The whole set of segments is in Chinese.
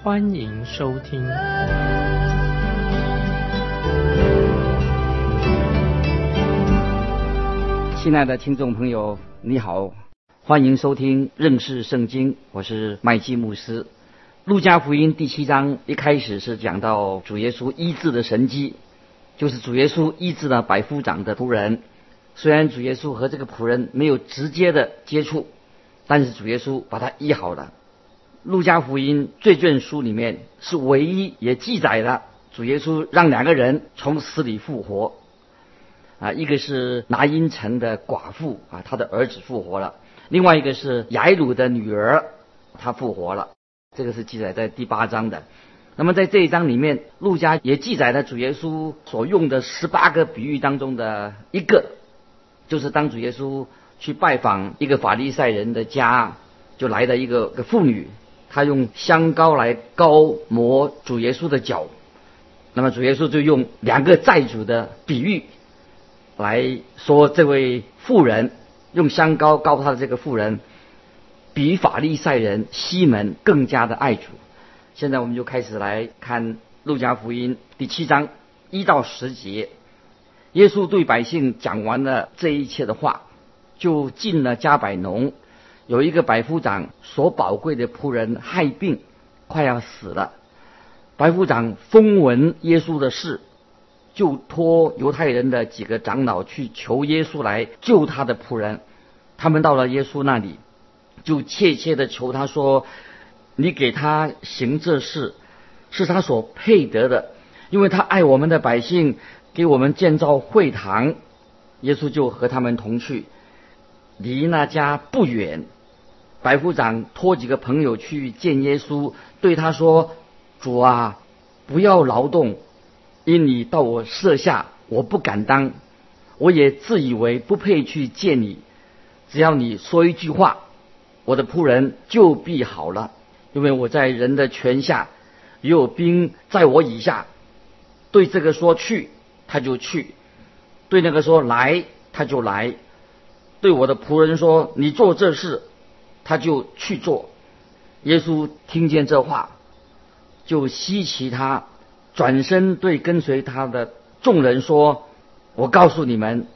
欢迎收听。亲爱的听众朋友，你好，欢迎收听认识圣经，我是麦基牧师。路加福音第七章一开始是讲到主耶稣医治的神迹，就是主耶稣医治了百夫长的仆人。虽然主耶稣和这个仆人没有直接的接触，但是主耶稣把他医好了。路加福音罪卷书里面是唯一也记载了主耶稣让两个人从死里复活。啊，一个是拿因城的寡妇啊，她的儿子复活了；另外一个是雅鲁的女儿，她复活了。这个是记载在第八章的。那么在这一章里面，路加也记载了主耶稣所用的十八个比喻当中的一个，就是当主耶稣去拜访一个法利赛人的家，就来了一个个妇女，他用香膏来膏抹主耶稣的脚。那么主耶稣就用两个债主的比喻。来说，这位妇人用香膏膏他的这个妇人，比法利赛人西门更加的爱主。现在我们就开始来看路加福音第七章一到十节。耶稣对百姓讲完了这一切的话，就进了加百农。有一个百夫长所宝贵的仆人害病，快要死了。百夫长风闻耶稣的事。就托犹太人的几个长老去求耶稣来救他的仆人。他们到了耶稣那里，就切切的求他说：“你给他行这事，是他所配得的，因为他爱我们的百姓，给我们建造会堂。”耶稣就和他们同去，离那家不远。白夫长托几个朋友去见耶稣，对他说：“主啊，不要劳动。”因你到我舍下，我不敢当，我也自以为不配去见你。只要你说一句话，我的仆人就必好了。因为我在人的权下，也有兵在我以下。对这个说去，他就去；对那个说来，他就来。对我的仆人说你做这事，他就去做。耶稣听见这话，就稀奇他。转身对跟随他的众人说：“我告诉你们，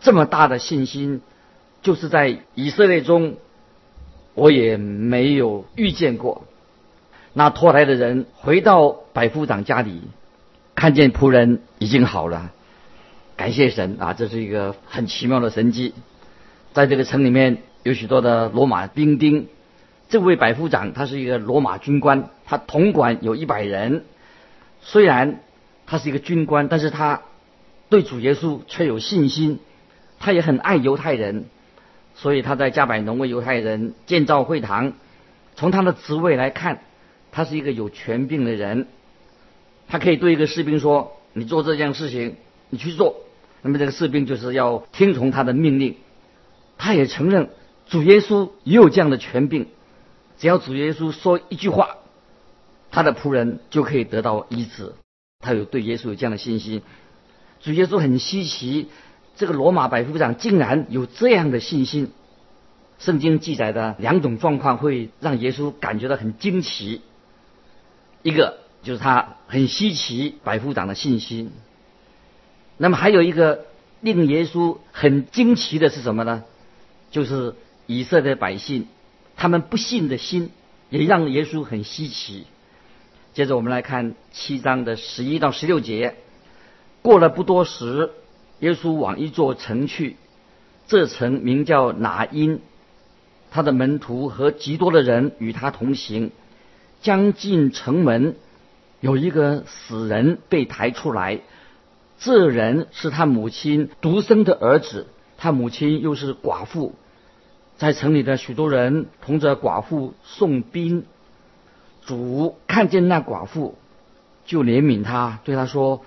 这么大的信心，就是在以色列中，我也没有遇见过。”那拖来的人回到百夫长家里，看见仆人已经好了，感谢神啊！这是一个很奇妙的神迹。在这个城里面有许多的罗马兵丁，这位百夫长他是一个罗马军官，他统管有一百人。虽然他是一个军官，但是他对主耶稣却有信心。他也很爱犹太人，所以他在加百农为犹太人建造会堂。从他的职位来看，他是一个有权柄的人。他可以对一个士兵说：“你做这件事情，你去做。”那么这个士兵就是要听从他的命令。他也承认主耶稣也有这样的权柄，只要主耶稣说一句话。他的仆人就可以得到医治，他有对耶稣有这样的信心。主耶稣很稀奇，这个罗马百夫长竟然有这样的信心。圣经记载的两种状况会让耶稣感觉到很惊奇，一个就是他很稀奇百夫长的信心。那么还有一个令耶稣很惊奇的是什么呢？就是以色列百姓他们不信的心，也让耶稣很稀奇。接着我们来看七章的十一到十六节。过了不多时，耶稣往一座城去，这城名叫拿因。他的门徒和极多的人与他同行。将近城门，有一个死人被抬出来。这人是他母亲独生的儿子，他母亲又是寡妇。在城里的许多人同着寡妇送殡。主看见那寡妇，就怜悯他，对他说：“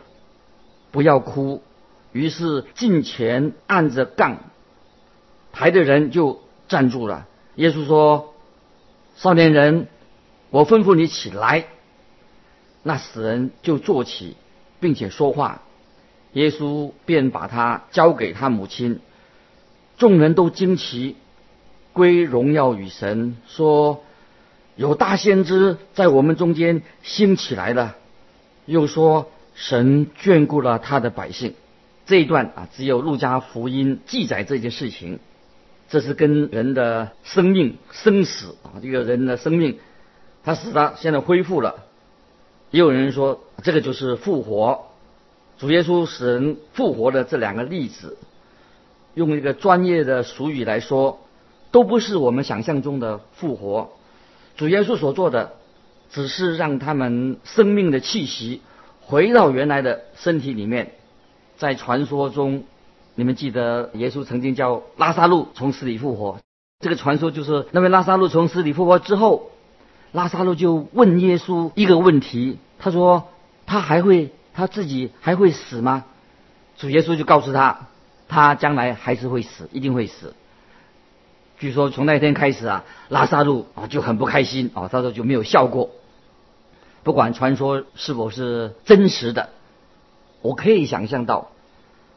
不要哭。”于是近前按着杠，抬的人就站住了。耶稣说：“少年人，我吩咐你起来。”那死人就坐起，并且说话。耶稣便把他交给他母亲。众人都惊奇，归荣耀与神，说：“有大先知在我们中间兴起来了。”又说：“神眷顾了他的百姓。”这一段啊，只有路加福音记载这件事情。这是跟人的生命、生死啊，这个人的生命，他死了，现在恢复了。也有人说，这个就是复活。主耶稣使人复活的这两个例子，用一个专业的俗语来说，都不是我们想象中的复活。主耶稣所做的，只是让他们生命的气息回到原来的身体里面。在传说中，你们记得耶稣曾经叫拉萨路从死里复活。这个传说就是那位拉萨路从死里复活之后，拉萨路就问耶稣一个问题，他说：“他还会他自己还会死吗？”主耶稣就告诉他：“他将来还是会死，一定会死。”据说从那天开始啊，拉萨路啊就很不开心啊，他说就没有笑过。不管传说是否是真实的。我可以想象到，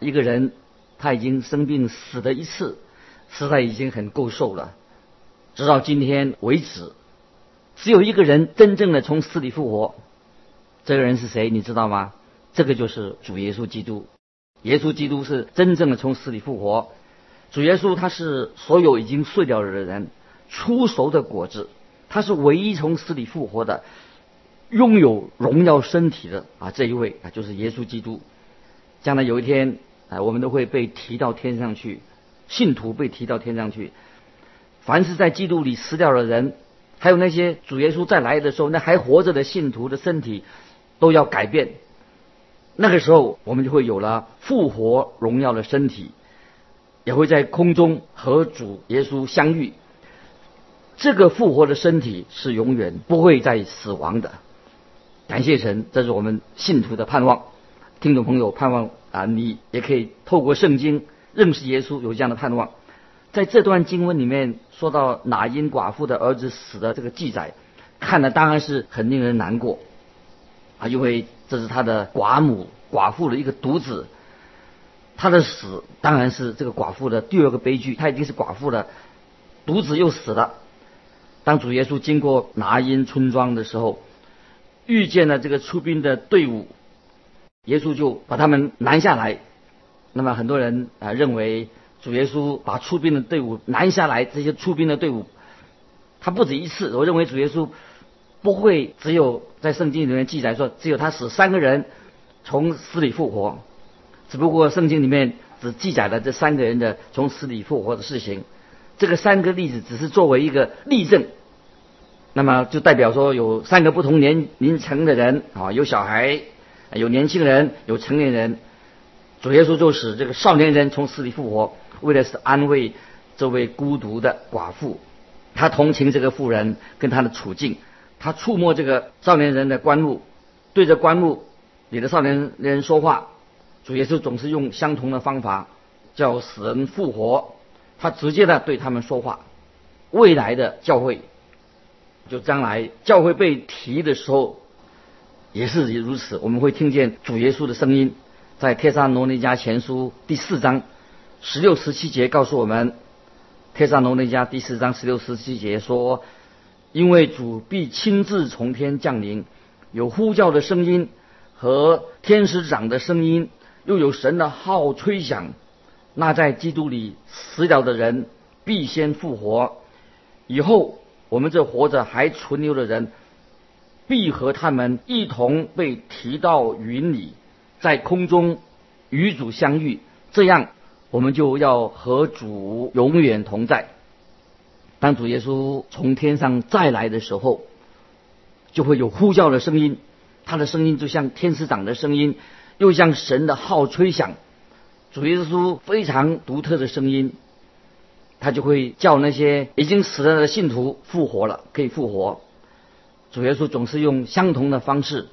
一个人他已经生病死了一次，实在已经很够受了。直到今天为止，只有一个人真正的从死里复活。这个人是谁？你知道吗？这个就是主耶稣基督。耶稣基督是真正的从死里复活。主耶稣他是所有已经碎掉了的人出熟的果子，他是唯一从死里复活的。拥有荣耀身体的啊，这一位啊，就是耶稣基督。将来有一天啊，我们都会被提到天上去，信徒被提到天上去。凡是在基督里死掉的人，还有那些主耶稣再来的时候，那还活着的信徒的身体都要改变。那个时候，我们就会有了复活荣耀的身体，也会在空中和主耶稣相遇。这个复活的身体是永远不会再死亡的。感谢神，这是我们信徒的盼望。听众朋友，盼望啊，你也可以透过圣经认识耶稣，有这样的盼望。在这段经文里面说到哪因寡妇的儿子死的这个记载，看了当然是很令人难过啊，因为这是他的寡母寡妇的一个独子，他的死当然是这个寡妇的第二个悲剧。他已经是寡妇了，独子又死了。当主耶稣经过拿因村庄的时候。遇见了这个出兵的队伍，耶稣就把他们拦下来。那么很多人啊认为主耶稣把出兵的队伍拦下来，这些出兵的队伍他不止一次。我认为主耶稣不会只有在圣经里面记载说只有他死三个人从死里复活，只不过圣经里面只记载了这三个人的从死里复活的事情。这个三个例子只是作为一个例证。那么就代表说有三个不同年龄层的人啊，有小孩，有年轻人，有成年人。主耶稣就使这个少年人从死里复活，为的是安慰这位孤独的寡妇。他同情这个妇人跟他的处境，他触摸这个少年人的棺木，对着棺木里的少年人说话。主耶稣总是用相同的方法叫死人复活，他直接的对他们说话。未来的教会。就将来教会被提的时候，也是如此。我们会听见主耶稣的声音，在《帖撒罗尼迦前书》第四章十六、十七节告诉我们，《帖撒罗尼迦》第四章十六、十七节说：“因为主必亲自从天降临，有呼叫的声音和天使长的声音，又有神的号吹响。那在基督里死了的人必先复活，以后。”我们这活着还存留的人，必和他们一同被提到云里，在空中与主相遇。这样，我们就要和主永远同在。当主耶稣从天上再来的时候，就会有呼叫的声音，他的声音就像天使长的声音，又像神的号吹响。主耶稣非常独特的声音。他就会叫那些已经死了的信徒复活了，可以复活。主耶稣总是用相同的方式，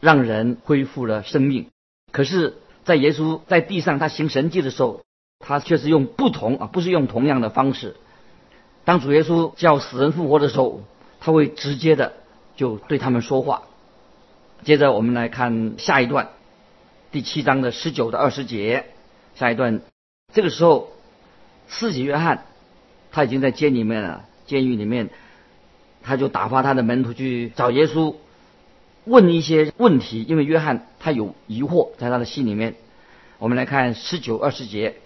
让人恢复了生命。可是，在耶稣在地上他行神迹的时候，他却是用不同啊，不是用同样的方式。当主耶稣叫死人复活的时候，他会直接的就对他们说话。接着我们来看下一段，第七章的十九到二十节。下一段，这个时候，四喜约翰他已经在监里面了，监狱里面，他就打发他的门徒去找耶稣，问一些问题，因为约翰他有疑惑在他的心里面。我们来看十九二十节，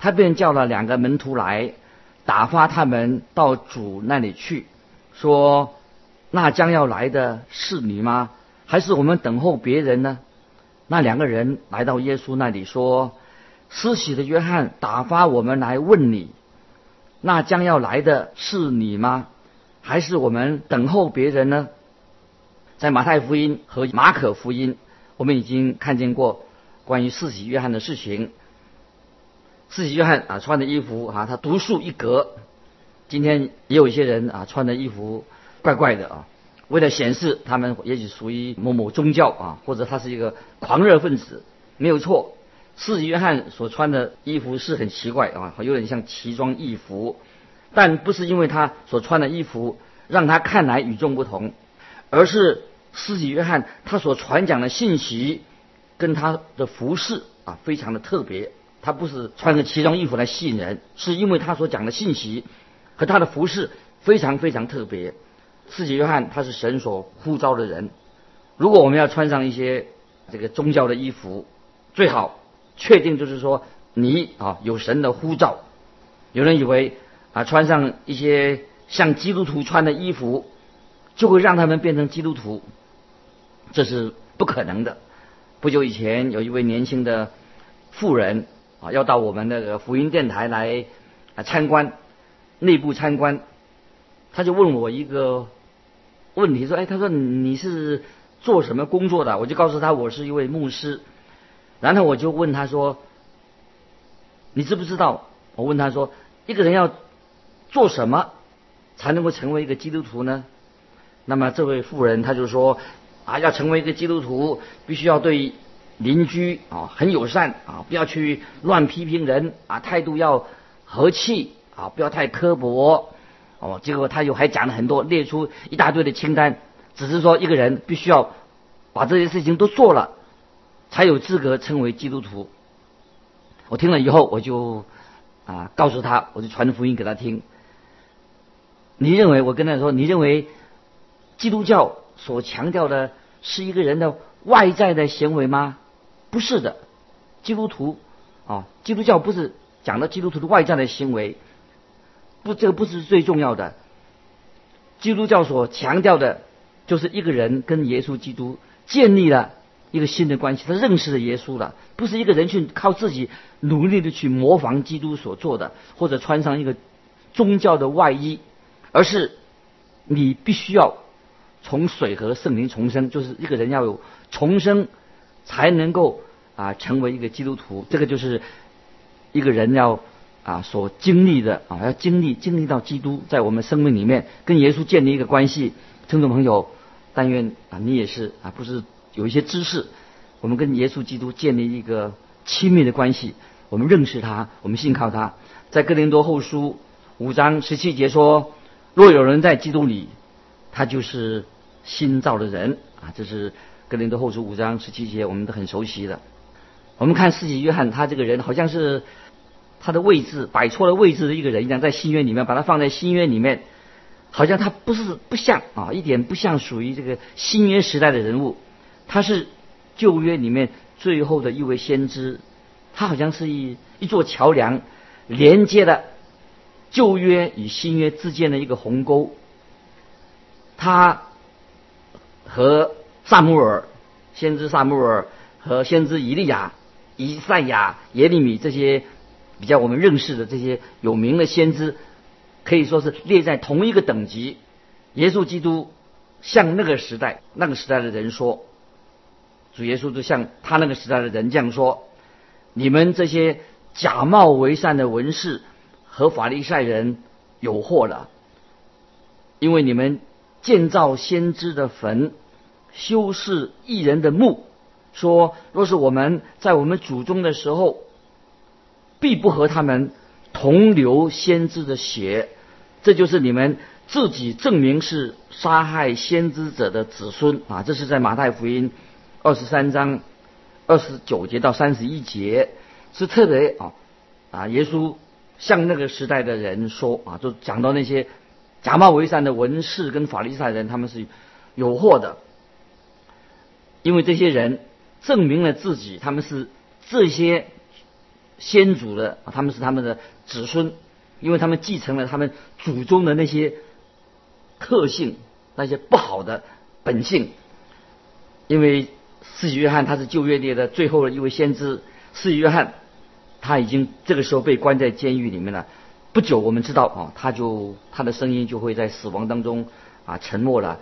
他便叫了两个门徒来，打发他们到主那里去，说：“那将要来的是你吗？还是我们等候别人呢？”那两个人来到耶稣那里说。施洗的约翰打发我们来问你：那将要来的是你吗？还是我们等候别人呢？在马太福音和马可福音，我们已经看见过关于施洗约翰的事情。施洗约翰啊，穿的衣服啊，他独树一格。今天也有一些人啊，穿的衣服怪怪的啊，为了显示他们也许属于某某宗教啊，或者他是一个狂热分子，没有错。四约翰所穿的衣服是很奇怪啊，有点像奇装异服，但不是因为他所穿的衣服让他看来与众不同，而是四约翰他所传讲的信息跟他的服饰啊非常的特别。他不是穿着奇装异服来吸引人，是因为他所讲的信息和他的服饰非常非常特别。四约翰他是神所呼召的人，如果我们要穿上一些这个宗教的衣服，最好。确定就是说你啊有神的呼召，有人以为啊穿上一些像基督徒穿的衣服，就会让他们变成基督徒，这是不可能的。不久以前有一位年轻的妇人啊要到我们那个福音电台来啊参观，内部参观，他就问我一个问题说，哎，他说你是做什么工作的？我就告诉他我是一位牧师。然后我就问他说：“你知不知道？”我问他说：“一个人要做什么才能够成为一个基督徒呢？”那么这位妇人他就说：“啊，要成为一个基督徒，必须要对邻居啊很友善啊，不要去乱批评人啊，态度要和气啊，不要太刻薄哦。”结果他又还讲了很多，列出一大堆的清单，只是说一个人必须要把这些事情都做了。才有资格称为基督徒。我听了以后，我就啊告诉他，我就传福音给他听。你认为我跟他说，你认为基督教所强调的是一个人的外在的行为吗？不是的，基督徒啊，基督教不是讲的基督徒的外在的行为，不，这个不是最重要的。基督教所强调的，就是一个人跟耶稣基督建立了。一个新的关系，他认识了耶稣了，不是一个人去靠自己努力的去模仿基督所做的，或者穿上一个宗教的外衣，而是你必须要从水和圣灵重生，就是一个人要有重生，才能够啊成为一个基督徒。这个就是一个人要啊所经历的啊，要经历经历到基督在我们生命里面跟耶稣建立一个关系。听众朋友，但愿啊你也是啊不是。有一些知识，我们跟耶稣基督建立一个亲密的关系，我们认识他，我们信靠他。在哥林多后书五章十七节说：“若有人在基督里，他就是新造的人。”啊，这是哥林多后书五章十七节，我们都很熟悉的。我们看四己约翰，他这个人好像是他的位置摆错了位置的一个人一样，在新约里面把他放在新约里面，好像他不是不像啊，一点不像属于这个新约时代的人物。他是旧约里面最后的一位先知，他好像是一一座桥梁，连接了旧约与新约之间的一个鸿沟。他和萨穆尔先知萨穆尔和先知以利亚、以赛亚、耶利米这些比较我们认识的这些有名的先知，可以说是列在同一个等级。耶稣基督向那个时代、那个时代的人说。主耶稣就像他那个时代的人这样说：“你们这些假冒为善的文士和法利赛人有祸了，因为你们建造先知的坟，修饰异人的墓，说若是我们在我们祖宗的时候，必不和他们同流先知的血，这就是你们自己证明是杀害先知者的子孙啊！这是在马太福音二十三章二十九节到三十一节，是特别啊啊，耶稣向那个时代的人说啊，就讲到那些假冒为善的文士跟法利赛人，他们是有祸的，因为这些人证明了自己，他们是这些。先祖的，他们是他们的子孙，因为他们继承了他们祖宗的那些特性，那些不好的本性。因为四喜约翰他是旧约里的最后的一位先知，四喜约翰他已经这个时候被关在监狱里面了。不久，我们知道啊，他就他的声音就会在死亡当中啊沉默了。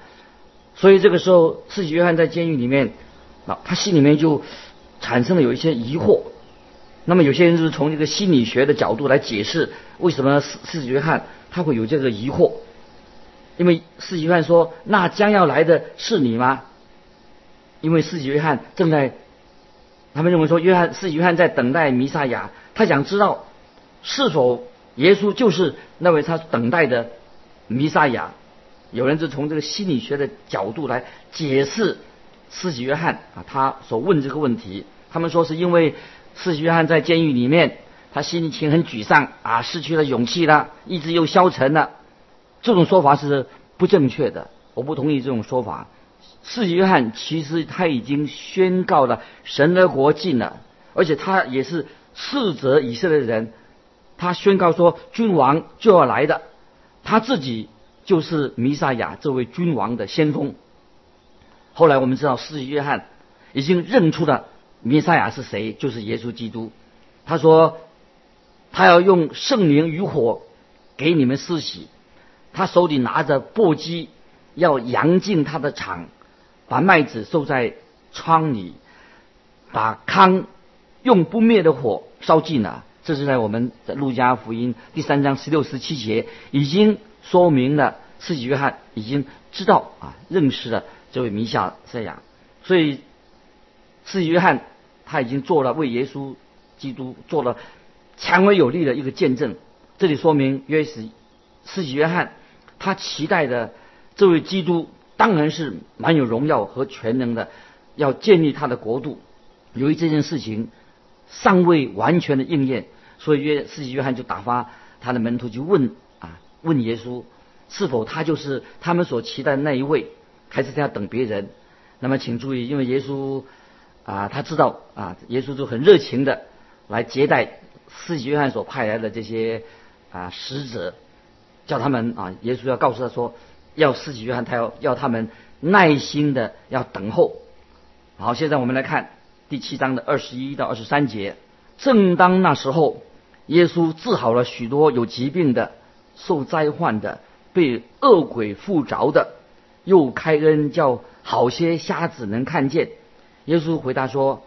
所以这个时候，四喜约翰在监狱里面啊，他心里面就产生了有一些疑惑。那么有些人就是从这个心理学的角度来解释，为什么四四约翰他会有这个疑惑？因为四喜约翰说：“那将要来的是你吗？”因为四喜约翰正在，他们认为说约翰四约翰在等待弥撒亚，他想知道是否耶稣就是那位他等待的弥撒亚。有人就从这个心理学的角度来解释四喜约翰啊他所问这个问题，他们说是因为。四约翰在监狱里面，他心情很沮丧啊，失去了勇气了，意志又消沉了。这种说法是不正确的，我不同意这种说法。四约翰其实他已经宣告了神的国近了，而且他也是斥责以色列人，他宣告说君王就要来的，他自己就是弥撒亚这位君王的先锋。后来我们知道，四约翰已经认出了。弥赛亚是谁？就是耶稣基督。他说，他要用圣灵与火给你们施洗。他手里拿着簸箕，要扬进他的场，把麦子收在仓里，把糠用不灭的火烧尽了。这是在我们在路加福音第三章十六、十七节已经说明了，世纪约翰已经知道啊，认识了这位弥赛亚。所以，世纪约翰。他已经做了为耶稣基督做了强而有力的一个见证。这里说明约是世纪约翰，他期待的这位基督当然是蛮有荣耀和全能的，要建立他的国度。由于这件事情尚未完全的应验，所以约世纪约翰就打发他的门徒去问啊，问耶稣是否他就是他们所期待的那一位，还是在等别人？那么请注意，因为耶稣。啊，他知道啊，耶稣就很热情的来接待四喜约翰所派来的这些啊使者，叫他们啊，耶稣要告诉他说，要四喜约翰，他要要他们耐心的要等候。好，现在我们来看第七章的二十一到二十三节。正当那时候，耶稣治好了许多有疾病的、受灾患的、被恶鬼附着的，又开恩叫好些瞎子能看见。耶稣回答说：“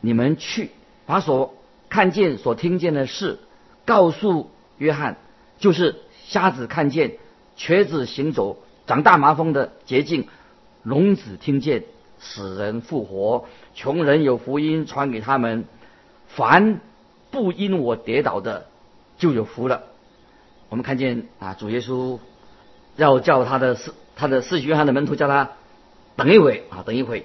你们去把所看见、所听见的事告诉约翰，就是瞎子看见、瘸子行走、长大麻风的捷径、聋子听见、死人复活、穷人有福音传给他们。凡不因我跌倒的，就有福了。”我们看见啊，主耶稣要叫他的四他的四约翰的门徒叫他等一会啊，等一会。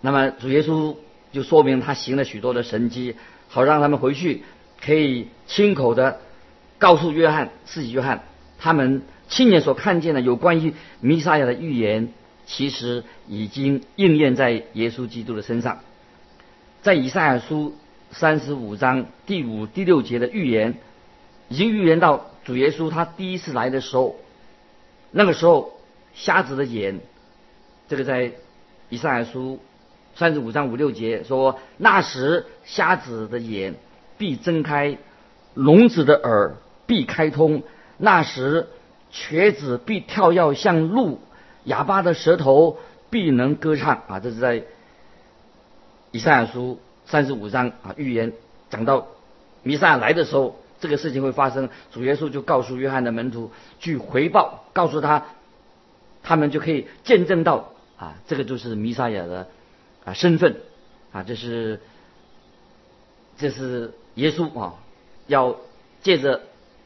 那么主耶稣就说明他行了许多的神迹，好让他们回去可以亲口的告诉约翰，自己约翰，他们亲眼所看见的有关于弥撒亚的预言，其实已经应验在耶稣基督的身上。在以赛亚书三十五章第五、第六节的预言，已经预言到主耶稣他第一次来的时候，那个时候瞎子的眼，这个在以赛亚书。三十五章五六节说：“那时瞎子的眼必睁开，聋子的耳必开通；那时瘸子必跳跃像鹿，哑巴的舌头必能歌唱。”啊，这是在以赛亚书三十五章啊预言讲到弥撒来的时候，这个事情会发生。主耶稣就告诉约翰的门徒去回报，告诉他，他们就可以见证到啊，这个就是弥撒亚的啊身份啊，这是这是耶稣啊，要借着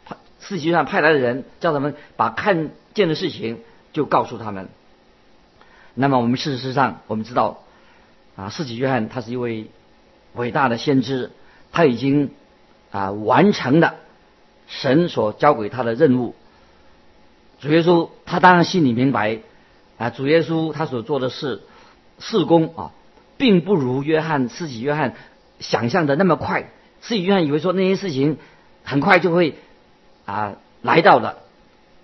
派世界上派来的人，叫他们把看见的事情就告诉他们。那么我们事实上我们知道啊，世纪约翰他是一位伟大的先知，他已经啊完成了神所交给他的任务。主耶稣他当然心里明白啊，主耶稣他所做的事事工啊，并不如约翰世纪约翰想象的那么快。世纪约翰以为说那些事情很快就会啊来到了。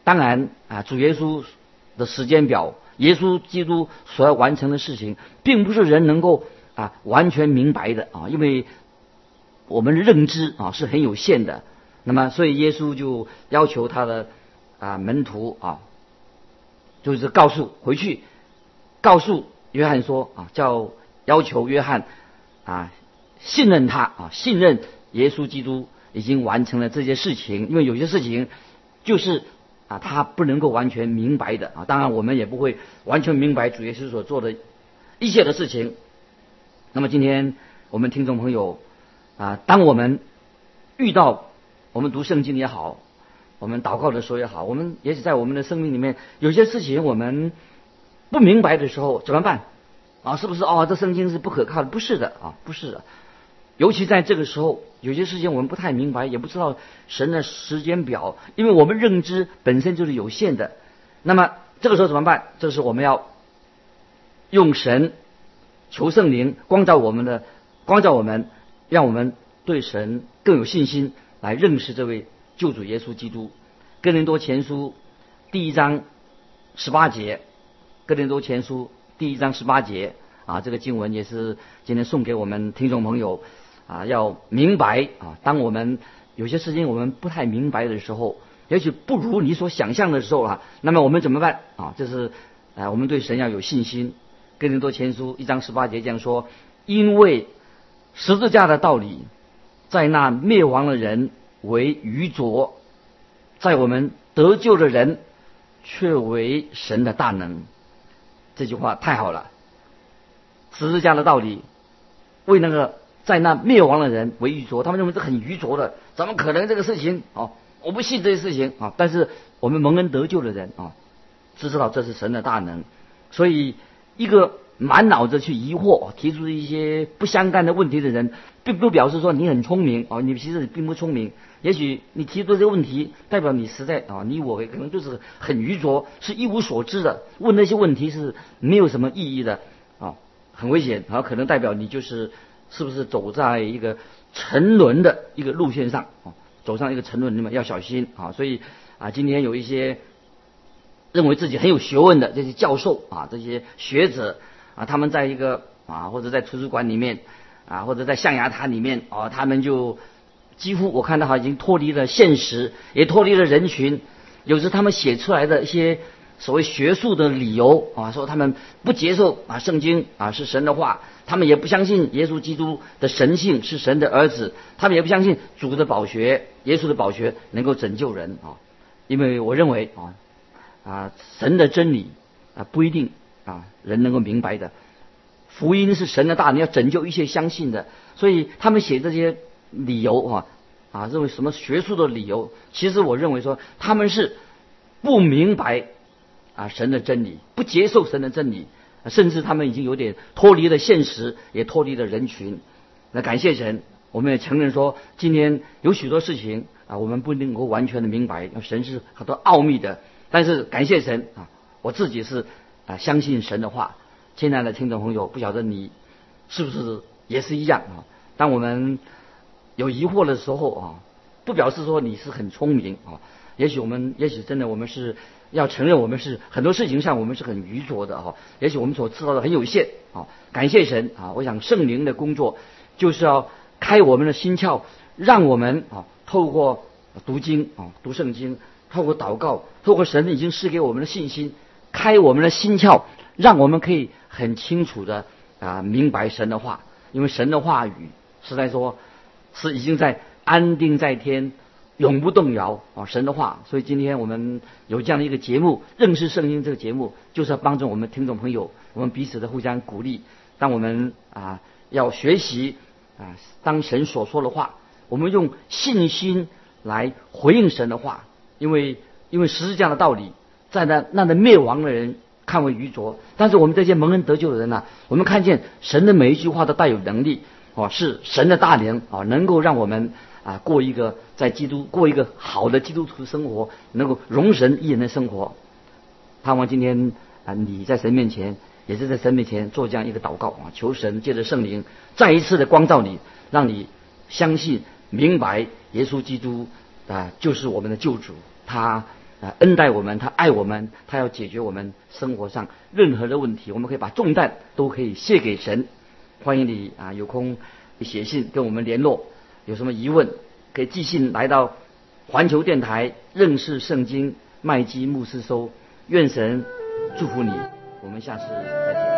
当然啊，主耶稣的时间表。耶稣基督所要完成的事情，并不是人能够啊完全明白的啊，因为我们认知啊是很有限的。那么，所以耶稣就要求他的啊门徒啊，就是告诉回去，告诉约翰说啊，叫要求约翰啊信任他啊，信任耶稣基督已经完成了这些事情，因为有些事情就是。啊，他不能够完全明白的啊，当然我们也不会完全明白主耶稣所做的一切的事情。那么今天我们听众朋友啊，当我们遇到我们读圣经也好，我们祷告的时候也好，我们也许在我们的生命里面有些事情我们不明白的时候怎么办？啊，是不是哦？这圣经是不可靠的？不是的啊，不是的。尤其在这个时候，有些事情我们不太明白，也不知道神的时间表，因为我们认知本身就是有限的。那么这个时候怎么办？这是我们要用神求圣灵光照我们的，光照我们，让我们对神更有信心，来认识这位救主耶稣基督。哥林多前书第一章十八节，哥林多前书第一章十八节啊，这个经文也是今天送给我们听众朋友。啊，要明白啊！当我们有些事情我们不太明白的时候，也许不如你所想象的时候啊，那么我们怎么办啊？这是啊，我们对神要有信心。跟人多前书一章十八节这样说：因为十字架的道理，在那灭亡的人为愚拙，在我们得救的人却为神的大能。这句话太好了！十字架的道理为那个。在那灭亡的人为愚拙，他们认为这很愚拙的，怎么可能这个事情？哦，我不信这些事情啊！但是我们蒙恩得救的人啊，只知道这是神的大能。所以，一个满脑子去疑惑、提出一些不相干的问题的人，并不表示说你很聪明啊！你其实并不聪明。也许你提出这个问题，代表你实在啊，你我可能就是很愚拙，是一无所知的。问那些问题是没有什么意义的啊，很危险啊！可能代表你就是。是不是走在一个沉沦的一个路线上啊？走上一个沉沦，那么要小心啊！所以啊，今天有一些认为自己很有学问的这些教授啊，这些学者啊，他们在一个啊，或者在图书馆里面啊，或者在象牙塔里面啊，他们就几乎我看到哈，已经脱离了现实，也脱离了人群。有时他们写出来的一些所谓学术的理由啊，说他们不接受啊，圣经啊是神的话。他们也不相信耶稣基督的神性是神的儿子，他们也不相信主的宝血，耶稣的宝血能够拯救人啊！因为我认为啊啊神的真理啊不一定啊人能够明白的，福音是神的大能，要拯救一切相信的，所以他们写这些理由啊啊认为什么学术的理由，其实我认为说他们是不明白啊神的真理，不接受神的真理。甚至他们已经有点脱离了现实，也脱离了人群。那感谢神，我们也承认说，今天有许多事情啊，我们不能够完全的明白，神是很多奥秘的。但是感谢神啊，我自己是啊相信神的话。亲爱的听众朋友，不晓得你是不是也是一样啊？当我们有疑惑的时候啊，不表示说你是很聪明啊。也许我们，也许真的我们是。要承认我们是很多事情上我们是很愚拙的哈，也许我们所知道的很有限啊。感谢神啊！我想圣灵的工作就是要开我们的心窍，让我们啊透过读经啊读圣经，透过祷告，透过神已经赐给我们的信心，开我们的心窍，让我们可以很清楚的啊明白神的话，因为神的话语实在说是已经在安定在天，永不动摇啊，神的话。所以今天我们有这样的一个节目，认识圣经这个节目，就是要帮助我们听众朋友，我们彼此的互相鼓励。当我们啊要学习啊，当神所说的话，我们用信心来回应神的话，因为因为十字架的道理，在那那的灭亡的人看为愚拙，但是我们这些蒙恩得救的人呢，我们看见神的每一句话都带有能力哦，是神的大能啊，能够让我们啊过一个在基督过一个好的基督徒生活，能够容神一人的生活。盼望今天啊你在神面前。也是在神面前做这样一个祷告啊，求神借着圣灵再一次的光照你，让你相信明白耶稣基督啊就是我们的救主，他啊恩待我们，他爱我们，他要解决我们生活上任何的问题，我们可以把重担都可以卸给神。欢迎你啊有空写信跟我们联络，有什么疑问可以寄信来到环球电台认识圣经麦基牧师收，愿神祝福你。我们下次再见。